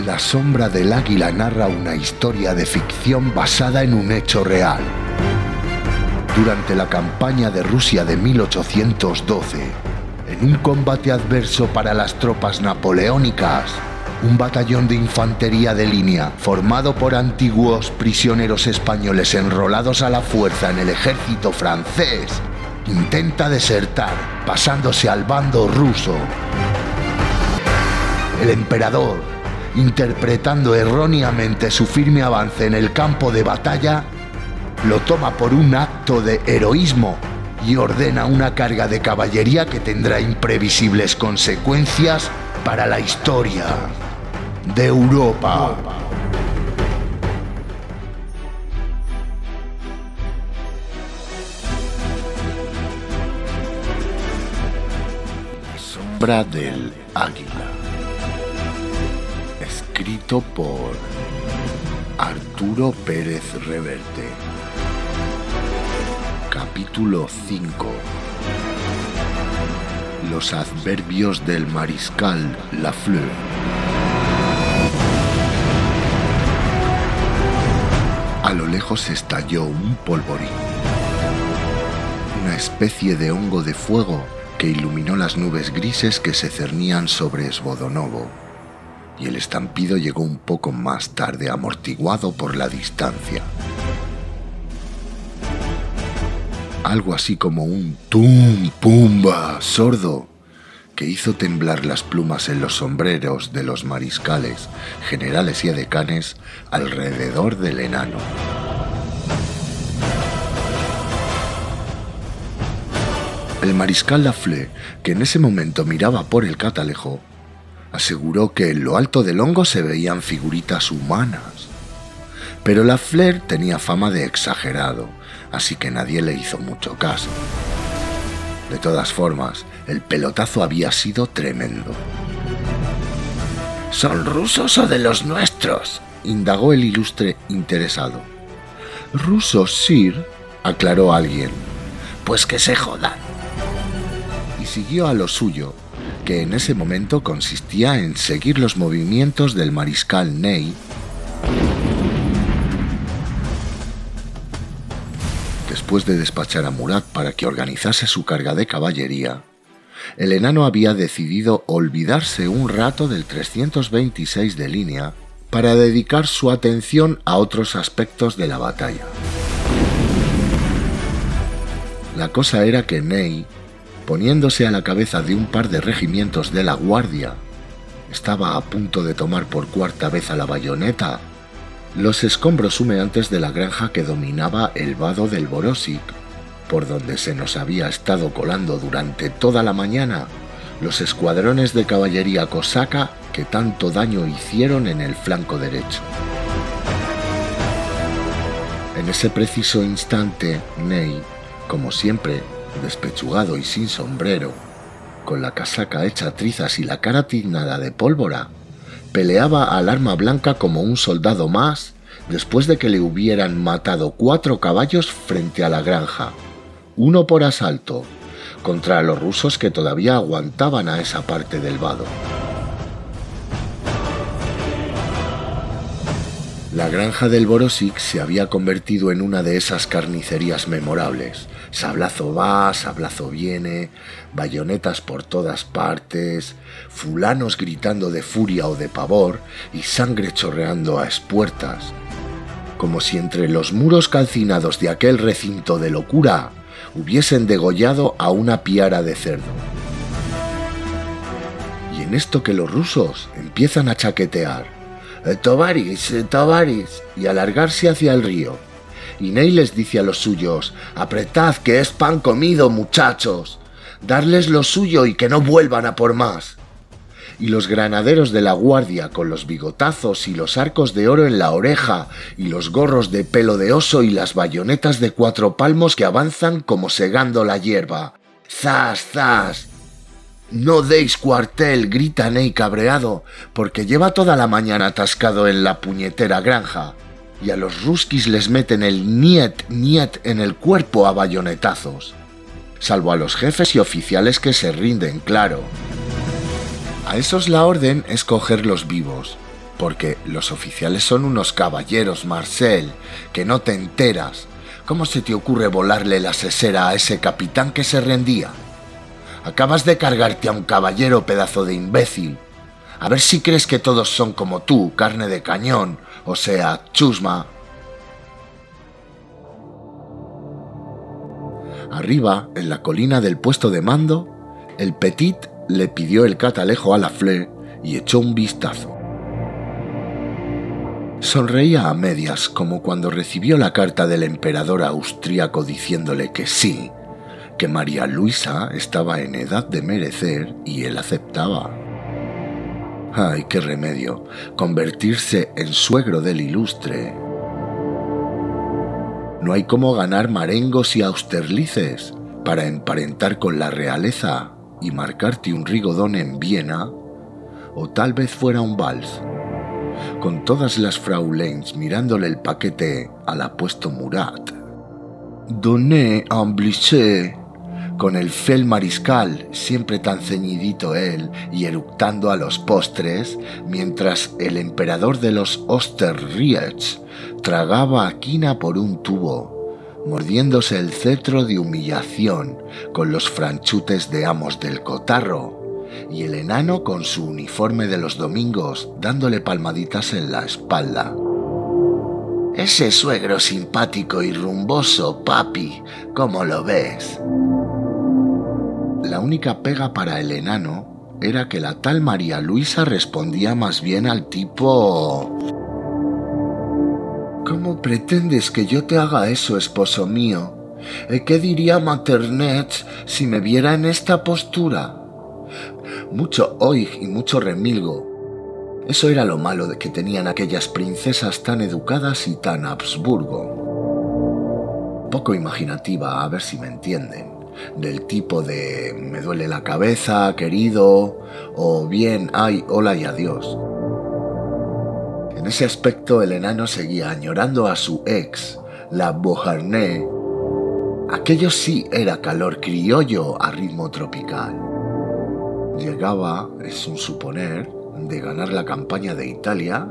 La sombra del águila narra una historia de ficción basada en un hecho real. Durante la campaña de Rusia de 1812, en un combate adverso para las tropas napoleónicas, un batallón de infantería de línea formado por antiguos prisioneros españoles enrolados a la fuerza en el ejército francés intenta desertar pasándose al bando ruso. El emperador, interpretando erróneamente su firme avance en el campo de batalla, lo toma por un acto de heroísmo y ordena una carga de caballería que tendrá imprevisibles consecuencias para la historia de Europa. Sombra del Águila. Por Arturo Pérez Reverte. Capítulo 5. Los adverbios del mariscal Lafleur. A lo lejos estalló un polvorín. Una especie de hongo de fuego que iluminó las nubes grises que se cernían sobre Esbodonovo, y el estampido llegó un poco más tarde amortiguado por la distancia. Algo así como un tum pumba sordo que hizo temblar las plumas en los sombreros de los mariscales, generales y edecanes alrededor del enano. El mariscal Lafleur, que en ese momento miraba por el catalejo, aseguró que en lo alto del hongo se veían figuritas humanas. Pero Lafleur tenía fama de exagerado, así que nadie le hizo mucho caso. De todas formas, el pelotazo había sido tremendo. ¿Son rusos o de los nuestros? indagó el ilustre interesado. Rusos, Sir, aclaró alguien. Pues que se jodan y siguió a lo suyo, que en ese momento consistía en seguir los movimientos del mariscal Ney, después de despachar a Murat para que organizase su carga de caballería, el enano había decidido olvidarse un rato del 326 de línea para dedicar su atención a otros aspectos de la batalla. La cosa era que Ney poniéndose a la cabeza de un par de regimientos de la Guardia. Estaba a punto de tomar por cuarta vez a la bayoneta los escombros humeantes de la granja que dominaba el vado del Borosic, por donde se nos había estado colando durante toda la mañana los escuadrones de caballería cosaca que tanto daño hicieron en el flanco derecho. En ese preciso instante, Ney, como siempre, despechugado y sin sombrero, con la casaca hecha trizas y la cara tiznada de pólvora, peleaba al arma blanca como un soldado más después de que le hubieran matado cuatro caballos frente a la granja, uno por asalto, contra los rusos que todavía aguantaban a esa parte del vado. La granja del Borosic se había convertido en una de esas carnicerías memorables. Sablazo va, sablazo viene, bayonetas por todas partes, fulanos gritando de furia o de pavor y sangre chorreando a espuertas. Como si entre los muros calcinados de aquel recinto de locura hubiesen degollado a una piara de cerdo. Y en esto que los rusos empiezan a chaquetear, eh, Tovaris, eh, Tovaris, y alargarse hacia el río. Y Ney les dice a los suyos, apretad que es pan comido, muchachos, darles lo suyo y que no vuelvan a por más. Y los granaderos de la guardia, con los bigotazos y los arcos de oro en la oreja, y los gorros de pelo de oso y las bayonetas de cuatro palmos que avanzan como segando la hierba. ¡Zas, zas! No deis cuartel, grita Ney cabreado, porque lleva toda la mañana atascado en la puñetera granja, y a los ruskis les meten el niet, niet en el cuerpo a bayonetazos. Salvo a los jefes y oficiales que se rinden, claro. A esos la orden es cogerlos vivos, porque los oficiales son unos caballeros, Marcel, que no te enteras. ¿Cómo se te ocurre volarle la sesera a ese capitán que se rendía? Acabas de cargarte a un caballero, pedazo de imbécil. A ver si crees que todos son como tú, carne de cañón, o sea, chusma. Arriba, en la colina del puesto de mando, el Petit le pidió el catalejo a la Fleur y echó un vistazo. Sonreía a medias como cuando recibió la carta del emperador austríaco diciéndole que sí, que María Luisa estaba en edad de merecer y él aceptaba. Ay, qué remedio, convertirse en suegro del ilustre. No hay como ganar marengos y austerlices para emparentar con la realeza y marcarte un rigodón en Viena, o tal vez fuera un vals con todas las fraulains mirándole el paquete al apuesto Murat. Donné un blissé con el fel mariscal, siempre tan ceñidito él y eructando a los postres, mientras el emperador de los Osterriets tragaba a quina por un tubo, mordiéndose el cetro de humillación con los franchutes de amos del cotarro y el enano con su uniforme de los domingos dándole palmaditas en la espalda. Ese suegro simpático y rumboso, papi, ¿cómo lo ves? La única pega para el enano era que la tal María Luisa respondía más bien al tipo... ¿Cómo pretendes que yo te haga eso, esposo mío? ¿Qué diría Maternet si me viera en esta postura? mucho oig y mucho remilgo. Eso era lo malo de que tenían aquellas princesas tan educadas y tan Habsburgo. Poco imaginativa, a ver si me entienden. Del tipo de me duele la cabeza, querido, o bien, ay, hola y adiós. En ese aspecto el enano seguía añorando a su ex, la Beauharnais. Aquello sí era calor criollo a ritmo tropical. Llegaba, es un suponer, de ganar la campaña de Italia,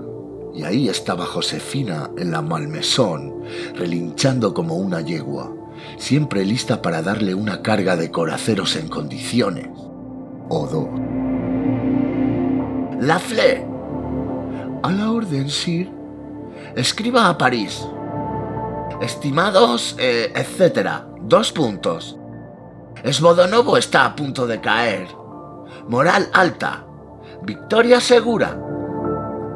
y ahí estaba Josefina en la Malmesón, relinchando como una yegua, siempre lista para darle una carga de coraceros en condiciones. O dos. La Fle. A la orden, Sir. Escriba a París. Estimados, eh, etcétera. Dos puntos. Esbodonovo está a punto de caer moral alta, victoria segura.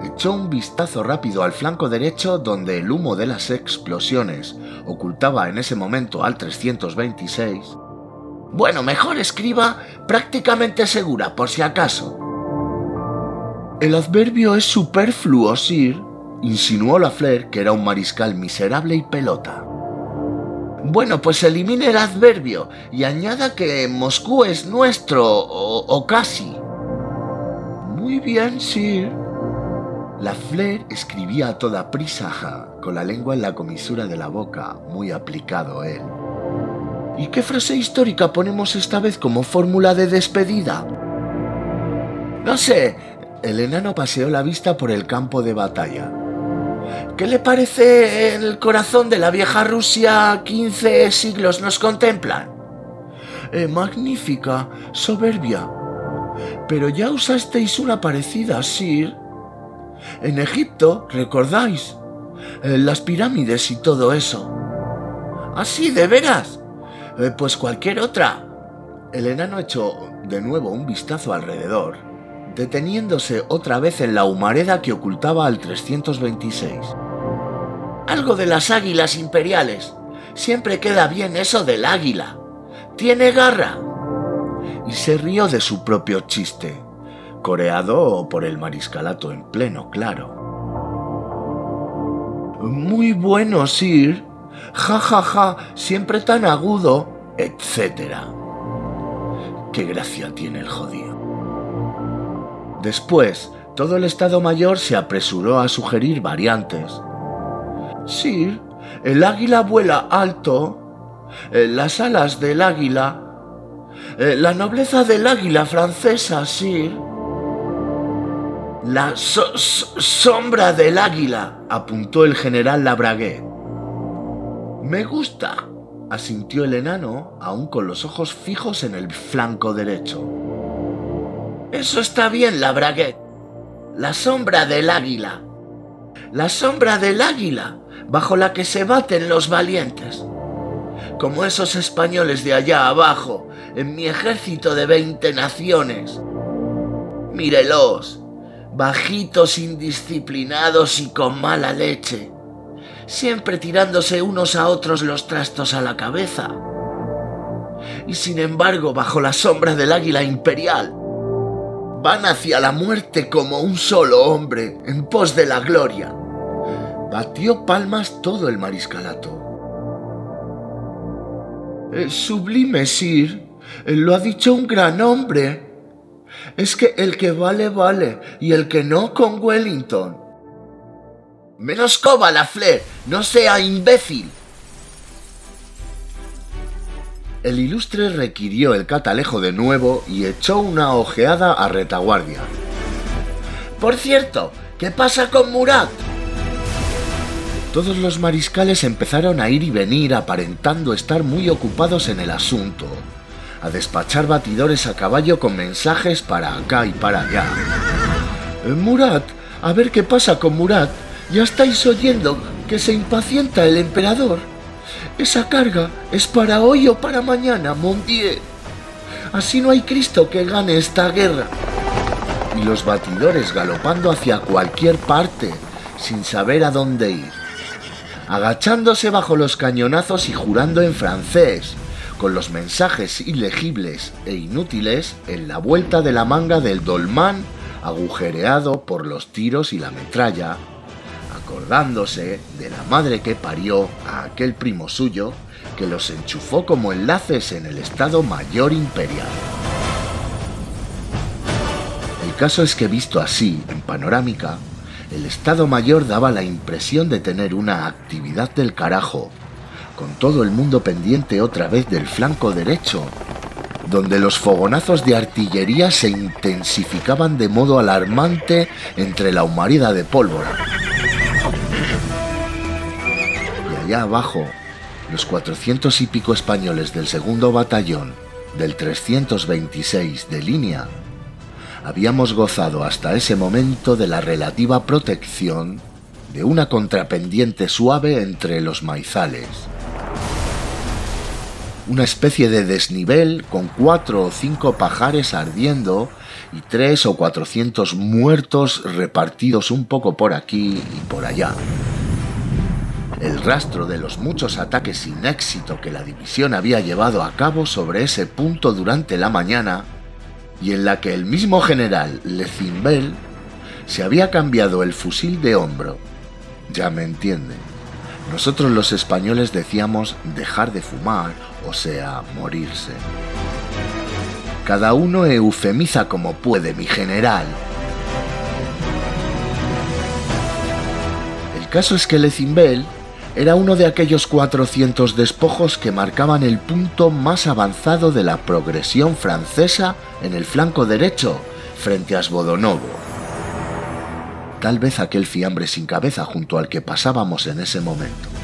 Echó un vistazo rápido al flanco derecho donde el humo de las explosiones ocultaba en ese momento al 326. Bueno, mejor escriba prácticamente segura, por si acaso. El adverbio es superfluo, Sir, insinuó la Flair, que era un mariscal miserable y pelota. Bueno, pues elimine el adverbio y añada que Moscú es nuestro, o, casi. Muy bien, Sir. La Flair escribía a toda prisa, con la lengua en la comisura de la boca, muy aplicado él. ¿Y qué frase histórica ponemos esta vez como fórmula de despedida? No sé, el enano paseó la vista por el campo de batalla. ¿Qué le parece el corazón de la vieja Rusia 15 siglos nos contemplan? Eh, magnífica, soberbia. Pero ya usasteis una parecida, Sir. En Egipto, ¿recordáis? Eh, las pirámides y todo eso. ¿Así, de veras? Eh, pues cualquier otra. El enano echó de nuevo un vistazo alrededor, deteniéndose otra vez en la humareda que ocultaba al 326. Algo de las águilas imperiales. Siempre queda bien eso del águila. Tiene garra. Y se rió de su propio chiste, coreado por el mariscalato en pleno, claro. Muy bueno, Sir. Ja, ja, ja, siempre tan agudo, etc. Qué gracia tiene el jodido. Después, todo el Estado Mayor se apresuró a sugerir variantes, Sir, el águila vuela alto, eh, las alas del águila, eh, la nobleza del águila francesa, Sir. La sombra del águila, apuntó el general Labraguet. Me gusta, asintió el enano, aún con los ojos fijos en el flanco derecho. Eso está bien, Labraguet. La sombra del águila. La sombra del águila, bajo la que se baten los valientes. Como esos españoles de allá abajo, en mi ejército de veinte naciones. Mírelos, bajitos, indisciplinados y con mala leche siempre tirándose unos a otros los trastos a la cabeza. Y sin embargo, bajo la sombra del águila imperial, van hacia la muerte como un solo hombre, en pos de la gloria. Batió palmas todo el mariscalato. El sublime Sir lo ha dicho un gran hombre. Es que el que vale, vale, y el que no con Wellington. Menoscoba la fle, no sea imbécil. El ilustre requirió el catalejo de nuevo y echó una ojeada a retaguardia. Por cierto, ¿qué pasa con Murat? Todos los mariscales empezaron a ir y venir aparentando estar muy ocupados en el asunto, a despachar batidores a caballo con mensajes para acá y para allá. Murat, a ver qué pasa con Murat, ya estáis oyendo que se impacienta el emperador. Esa carga es para hoy o para mañana, mon Así no hay Cristo que gane esta guerra. Y los batidores galopando hacia cualquier parte, sin saber a dónde ir. Agachándose bajo los cañonazos y jurando en francés, con los mensajes ilegibles e inútiles en la vuelta de la manga del dolmán agujereado por los tiros y la metralla acordándose de la madre que parió a aquel primo suyo que los enchufó como enlaces en el Estado Mayor Imperial. El caso es que visto así, en panorámica, el Estado Mayor daba la impresión de tener una actividad del carajo, con todo el mundo pendiente otra vez del flanco derecho, donde los fogonazos de artillería se intensificaban de modo alarmante entre la humareda de pólvora allá abajo, los cuatrocientos y pico españoles del segundo batallón del 326 de línea habíamos gozado hasta ese momento de la relativa protección de una contrapendiente suave entre los maizales. Una especie de desnivel con cuatro o cinco pajares ardiendo y tres o cuatrocientos muertos repartidos un poco por aquí y por allá el rastro de los muchos ataques sin éxito que la división había llevado a cabo sobre ese punto durante la mañana y en la que el mismo general Lecimbel se había cambiado el fusil de hombro. Ya me entienden. Nosotros los españoles decíamos dejar de fumar, o sea, morirse. Cada uno eufemiza como puede, mi general. El caso es que Lecimbel era uno de aquellos 400 despojos que marcaban el punto más avanzado de la progresión francesa en el flanco derecho, frente a Svodonovo. Tal vez aquel fiambre sin cabeza junto al que pasábamos en ese momento.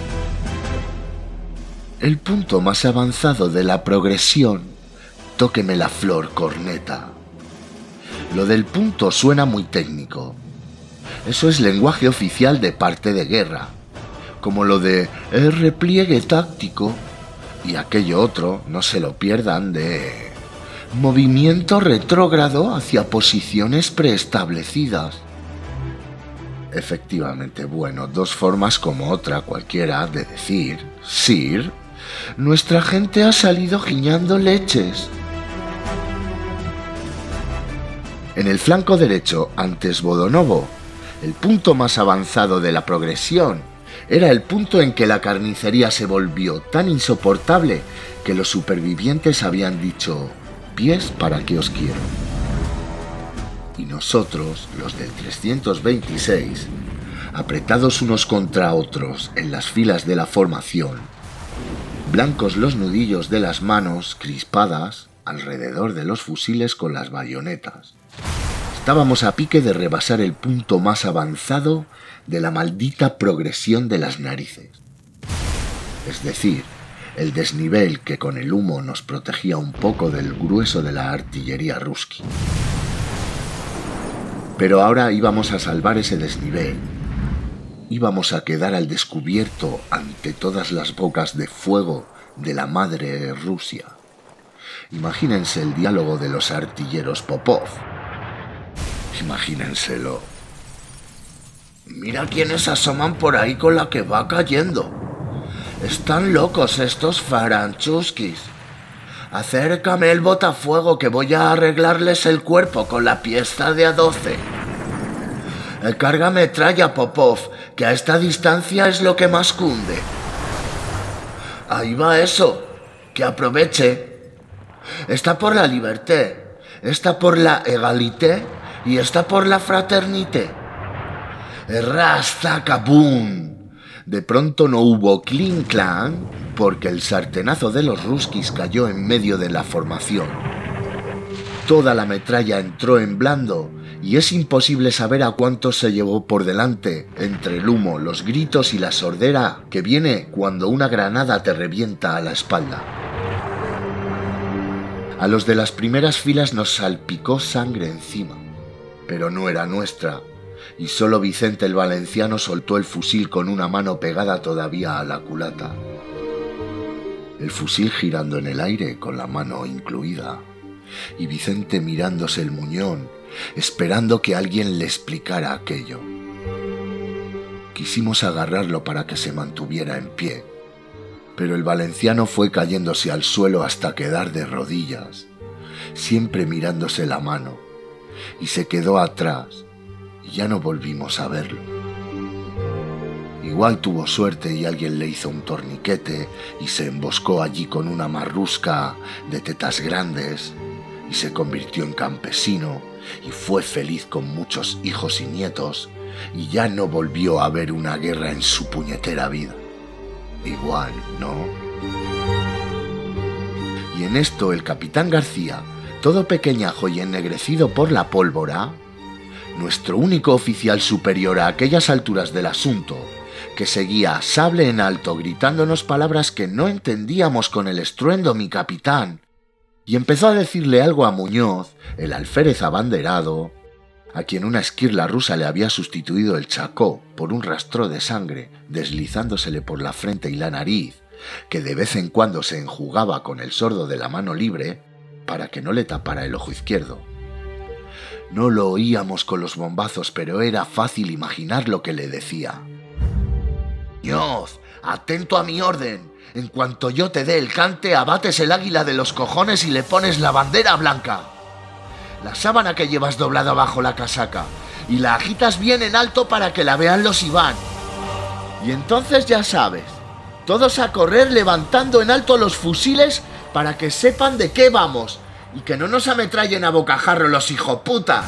El punto más avanzado de la progresión, tóqueme la flor, corneta. Lo del punto suena muy técnico. Eso es lenguaje oficial de parte de guerra como lo de el repliegue táctico y aquello otro, no se lo pierdan, de movimiento retrógrado hacia posiciones preestablecidas. Efectivamente, bueno, dos formas como otra cualquiera de decir, Sir, nuestra gente ha salido giñando leches. En el flanco derecho, antes Bodonovo, el punto más avanzado de la progresión era el punto en que la carnicería se volvió tan insoportable que los supervivientes habían dicho, pies para que os quiero. Y nosotros, los del 326, apretados unos contra otros en las filas de la formación, blancos los nudillos de las manos crispadas alrededor de los fusiles con las bayonetas. Estábamos a pique de rebasar el punto más avanzado de la maldita progresión de las narices. Es decir, el desnivel que con el humo nos protegía un poco del grueso de la artillería ruski. Pero ahora íbamos a salvar ese desnivel. Íbamos a quedar al descubierto ante todas las bocas de fuego de la madre Rusia. Imagínense el diálogo de los artilleros Popov. Imagínenselo. Mira quiénes asoman por ahí con la que va cayendo. Están locos estos faranchuskis. Acércame el botafuego que voy a arreglarles el cuerpo con la pieza de a 12. El carga metralla, Popov, que a esta distancia es lo que más cunde. Ahí va eso, que aproveche. Está por la libertad, está por la egalité y está por la fraternité. Rasta De pronto no hubo clean clan porque el sartenazo de los ruskis cayó en medio de la formación. Toda la metralla entró en blando y es imposible saber a cuántos se llevó por delante entre el humo, los gritos y la sordera que viene cuando una granada te revienta a la espalda. A los de las primeras filas nos salpicó sangre encima, pero no era nuestra, y solo Vicente el Valenciano soltó el fusil con una mano pegada todavía a la culata. El fusil girando en el aire con la mano incluida, y Vicente mirándose el muñón esperando que alguien le explicara aquello. Quisimos agarrarlo para que se mantuviera en pie, pero el valenciano fue cayéndose al suelo hasta quedar de rodillas, siempre mirándose la mano, y se quedó atrás, y ya no volvimos a verlo. Igual tuvo suerte y alguien le hizo un torniquete y se emboscó allí con una marrusca de tetas grandes y se convirtió en campesino y fue feliz con muchos hijos y nietos y ya no volvió a ver una guerra en su puñetera vida. Igual, ¿no? Y en esto el capitán García, todo pequeñajo y ennegrecido por la pólvora, nuestro único oficial superior a aquellas alturas del asunto, que seguía sable en alto gritándonos palabras que no entendíamos con el estruendo mi capitán, y empezó a decirle algo a Muñoz, el alférez abanderado, a quien una esquirla rusa le había sustituido el chacó por un rastro de sangre deslizándosele por la frente y la nariz, que de vez en cuando se enjugaba con el sordo de la mano libre para que no le tapara el ojo izquierdo. No lo oíamos con los bombazos, pero era fácil imaginar lo que le decía. Muñoz, atento a mi orden. En cuanto yo te dé el cante, abates el águila de los cojones y le pones la bandera blanca. La sábana que llevas doblada bajo la casaca. Y la agitas bien en alto para que la vean los Iván. Y entonces ya sabes, todos a correr levantando en alto los fusiles para que sepan de qué vamos y que no nos ametrallen a bocajarro los hijoputas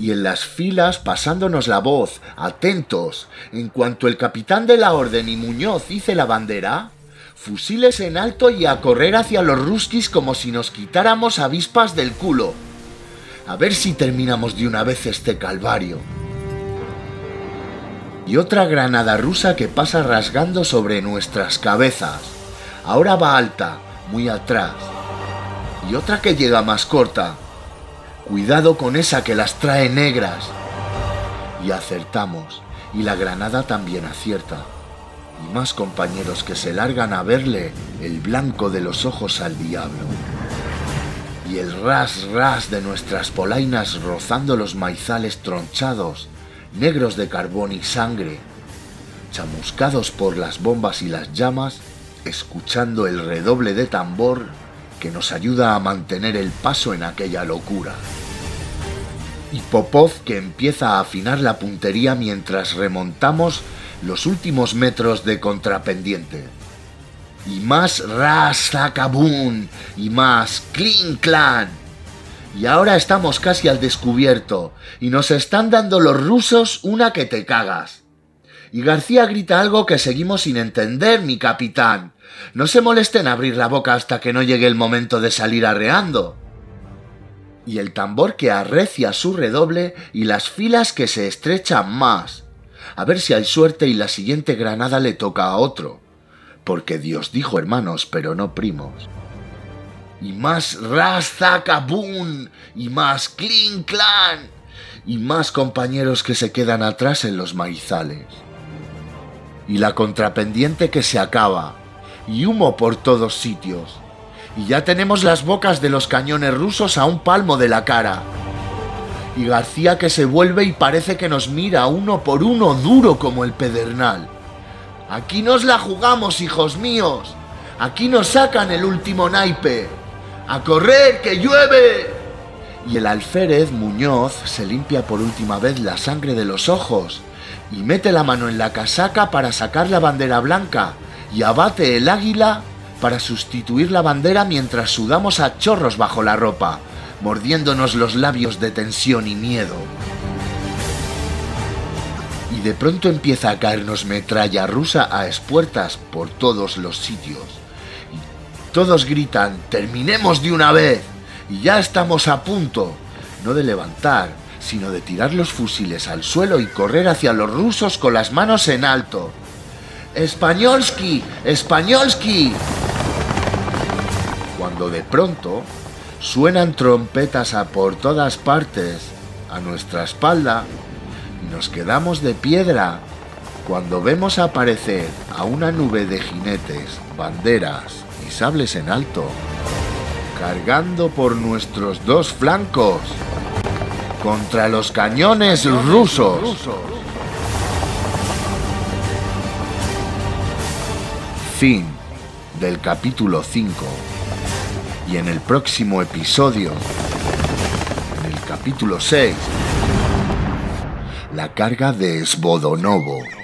y en las filas pasándonos la voz, atentos, en cuanto el capitán de la orden y Muñoz hice la bandera, fusiles en alto y a correr hacia los ruskis como si nos quitáramos avispas del culo. A ver si terminamos de una vez este calvario. Y otra granada rusa que pasa rasgando sobre nuestras cabezas. Ahora va alta, muy atrás. Y otra que llega más corta, Cuidado con esa que las trae negras. Y acertamos, y la granada también acierta. Y más compañeros que se largan a verle el blanco de los ojos al diablo. Y el ras ras de nuestras polainas rozando los maizales tronchados, negros de carbón y sangre, chamuscados por las bombas y las llamas, escuchando el redoble de tambor que nos ayuda a mantener el paso en aquella locura. Y Popov que empieza a afinar la puntería mientras remontamos los últimos metros de contrapendiente. Y más Rasakabun y más Clean Clan. Y ahora estamos casi al descubierto y nos están dando los rusos una que te cagas. Y García grita algo que seguimos sin entender, mi capitán. No se molesten en abrir la boca hasta que no llegue el momento de salir arreando. Y el tambor que arrecia su redoble y las filas que se estrechan más. A ver si hay suerte y la siguiente granada le toca a otro. Porque Dios dijo hermanos, pero no primos. Y más ras, y más clean clan, y más compañeros que se quedan atrás en los maizales. Y la contrapendiente que se acaba, y humo por todos sitios y ya tenemos las bocas de los cañones rusos a un palmo de la cara. Y García que se vuelve y parece que nos mira uno por uno duro como el pedernal. Aquí nos la jugamos, hijos míos. Aquí nos sacan el último naipe. ¡A correr, que llueve! Y el alférez Muñoz se limpia por última vez la sangre de los ojos y mete la mano en la casaca para sacar la bandera blanca y abate el águila para sustituir la bandera mientras sudamos a chorros bajo la ropa, mordiéndonos los labios de tensión y miedo. Y de pronto empieza a caernos metralla rusa a espuertas por todos los sitios. Todos gritan, terminemos de una vez. Y ya estamos a punto, no de levantar, sino de tirar los fusiles al suelo y correr hacia los rusos con las manos en alto. ¡Españolski! ¡Españolski! Cuando de pronto suenan trompetas a por todas partes a nuestra espalda nos quedamos de piedra cuando vemos aparecer a una nube de jinetes, banderas y sables en alto, cargando por nuestros dos flancos contra los cañones rusos. Fin del capítulo 5 y en el próximo episodio, en el capítulo 6, la carga de Svodonovo.